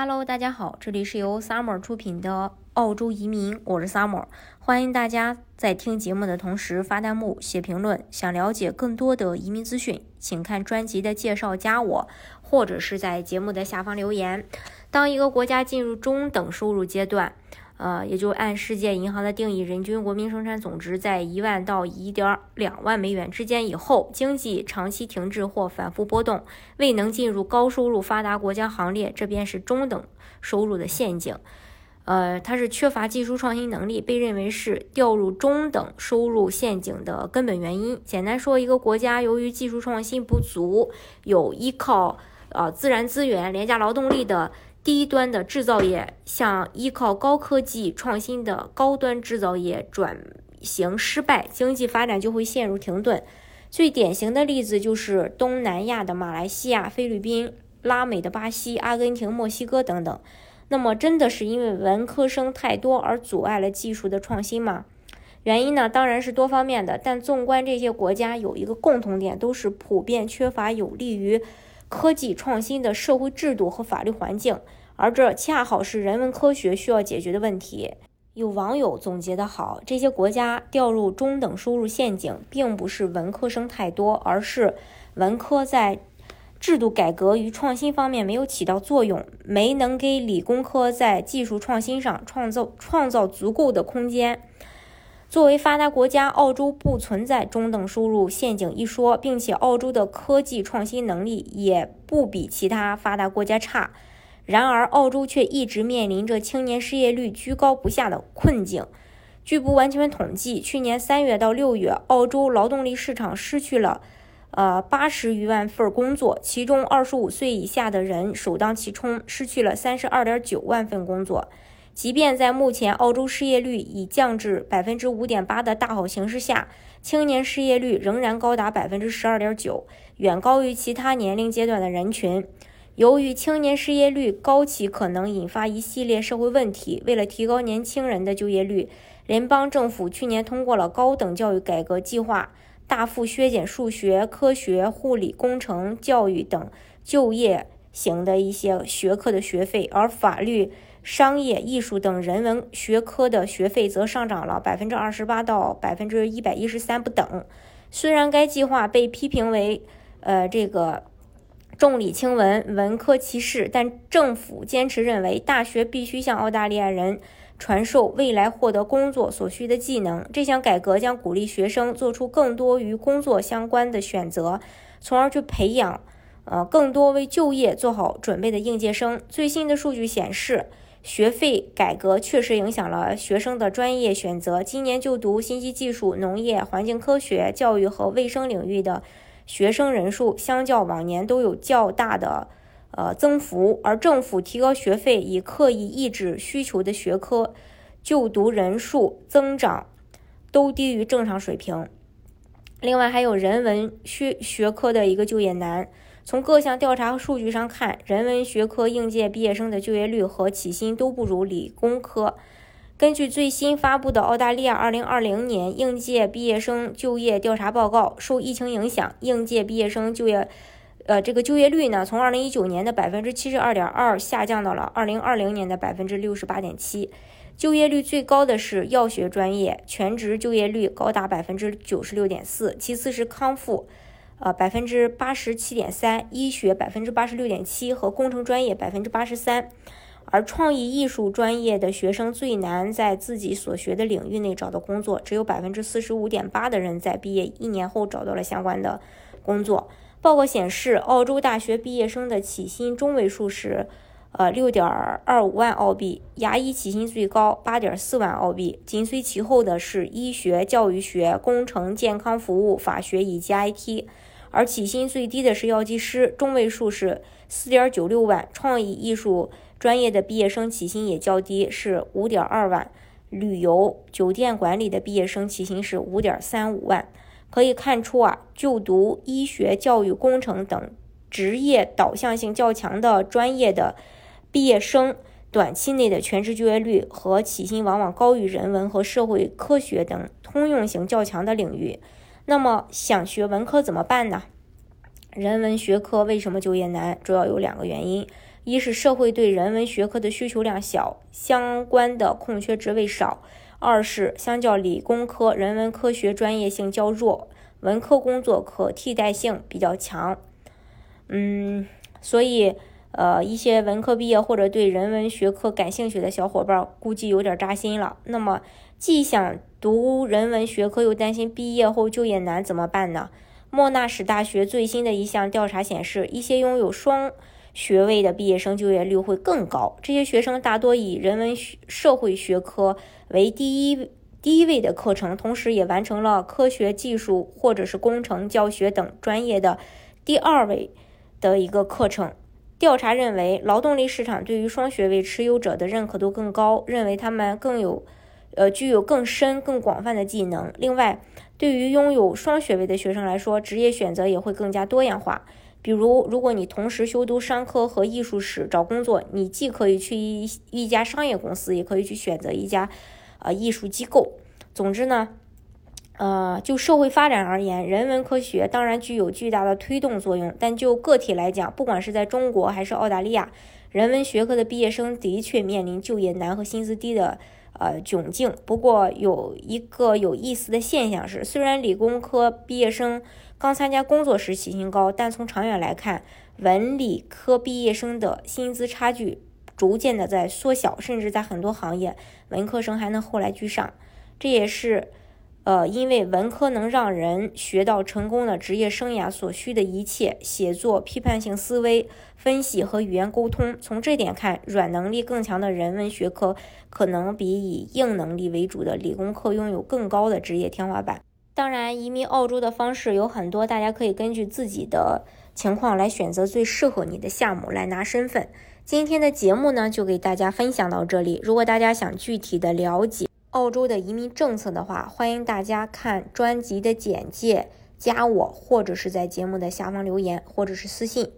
Hello，大家好，这里是由 Summer 出品的澳洲移民，我是 Summer，欢迎大家在听节目的同时发弹幕、写评论。想了解更多的移民资讯，请看专辑的介绍，加我，或者是在节目的下方留言。当一个国家进入中等收入阶段，呃，也就按世界银行的定义，人均国民生产总值在一万到一点两万美元之间以后，经济长期停滞或反复波动，未能进入高收入发达国家行列，这便是中等收入的陷阱。呃，它是缺乏技术创新能力，被认为是掉入中等收入陷阱的根本原因。简单说，一个国家由于技术创新不足，有依靠呃自然资源、廉价劳动力的。低端的制造业向依靠高科技创新的高端制造业转型失败，经济发展就会陷入停顿。最典型的例子就是东南亚的马来西亚、菲律宾、拉美的巴西、阿根廷、墨西哥等等。那么，真的是因为文科生太多而阻碍了技术的创新吗？原因呢，当然是多方面的。但纵观这些国家，有一个共同点，都是普遍缺乏有利于。科技创新的社会制度和法律环境，而这恰好是人文科学需要解决的问题。有网友总结得好：这些国家掉入中等收入陷阱，并不是文科生太多，而是文科在制度改革与创新方面没有起到作用，没能给理工科在技术创新上创造创造足够的空间。作为发达国家，澳洲不存在中等收入陷阱一说，并且澳洲的科技创新能力也不比其他发达国家差。然而，澳洲却一直面临着青年失业率居高不下的困境。据不完全统计，去年三月到六月，澳洲劳动力市场失去了呃八十余万份工作，其中二十五岁以下的人首当其冲，失去了三十二点九万份工作。即便在目前澳洲失业率已降至百分之五点八的大好形势下，青年失业率仍然高达百分之十二点九，远高于其他年龄阶段的人群。由于青年失业率高企，可能引发一系列社会问题。为了提高年轻人的就业率，联邦政府去年通过了高等教育改革计划，大幅削减数学、科学、护理、工程、教育等就业型的一些学科的学费，而法律。商业、艺术等人文学科的学费则上涨了百分之二十八到百分之一百一十三不等。虽然该计划被批评为，呃，这个重理轻文、文科歧视，但政府坚持认为大学必须向澳大利亚人传授未来获得工作所需的技能。这项改革将鼓励学生做出更多与工作相关的选择，从而去培养，呃，更多为就业做好准备的应届生。最新的数据显示。学费改革确实影响了学生的专业选择。今年就读信息技术、农业、环境科学、教育和卫生领域的学生人数，相较往年都有较大的呃增幅。而政府提高学费以刻意抑制需求的学科，就读人数增长都低于正常水平。另外，还有人文学学科的一个就业难。从各项调查和数据上看，人文学科应届毕业生的就业率和起薪都不如理工科。根据最新发布的澳大利亚2020年应届毕业生就业调查报告，受疫情影响，应届毕业生就业，呃，这个就业率呢，从2019年的百分之七十二点二下降到了2020年的百分之六十八点七。就业率最高的是药学专业，全职就业率高达百分之九十六点四，其次是康复。呃，百分之八十七点三，医学百分之八十六点七和工程专业百分之八十三，而创意艺术专业的学生最难在自己所学的领域内找到工作，只有百分之四十五点八的人在毕业一年后找到了相关的工作。报告显示，澳洲大学毕业生的起薪中位数是呃六点二五万澳币，牙医起薪最高八点四万澳币，紧随其后的是医学、教育学、工程、健康服务、法学以及 IT。而起薪最低的是药剂师，中位数是四点九六万；创意艺术专业的毕业生起薪也较低，是五点二万；旅游酒店管理的毕业生起薪是五点三五万。可以看出啊，就读医学、教育、工程等职业导向性较强的专业的毕业生，短期内的全职就业率和起薪往往高于人文和社会科学等通用性较强的领域。那么想学文科怎么办呢？人文学科为什么就业难？主要有两个原因：一是社会对人文学科的需求量小，相关的空缺职位少；二是相较理工科，人文科学专业性较弱，文科工作可替代性比较强。嗯，所以。呃，一些文科毕业或者对人文学科感兴趣的小伙伴，估计有点扎心了。那么，既想读人文学科，又担心毕业后就业难，怎么办呢？莫纳什大学最新的一项调查显示，一些拥有双学位的毕业生就业率会更高。这些学生大多以人文社会学科为第一第一位的课程，同时也完成了科学技术或者是工程教学等专业的第二位的一个课程。调查认为，劳动力市场对于双学位持有者的认可度更高，认为他们更有，呃，具有更深、更广泛的技能。另外，对于拥有双学位的学生来说，职业选择也会更加多样化。比如，如果你同时修读商科和艺术史，找工作，你既可以去一一家商业公司，也可以去选择一家，呃，艺术机构。总之呢。呃，就社会发展而言，人文科学当然具有巨大的推动作用。但就个体来讲，不管是在中国还是澳大利亚，人文学科的毕业生的确面临就业难和薪资低的呃窘境。不过，有一个有意思的现象是，虽然理工科毕业生刚参加工作时起薪高，但从长远来看，文理科毕业生的薪资差距逐渐的在缩小，甚至在很多行业，文科生还能后来居上。这也是。呃，因为文科能让人学到成功的职业生涯所需的一切，写作、批判性思维、分析和语言沟通。从这点看，软能力更强的人文学科可能比以硬能力为主的理工科拥有更高的职业天花板。当然，移民澳洲的方式有很多，大家可以根据自己的情况来选择最适合你的项目来拿身份。今天的节目呢，就给大家分享到这里。如果大家想具体的了解，澳洲的移民政策的话，欢迎大家看专辑的简介，加我，或者是在节目的下方留言，或者是私信。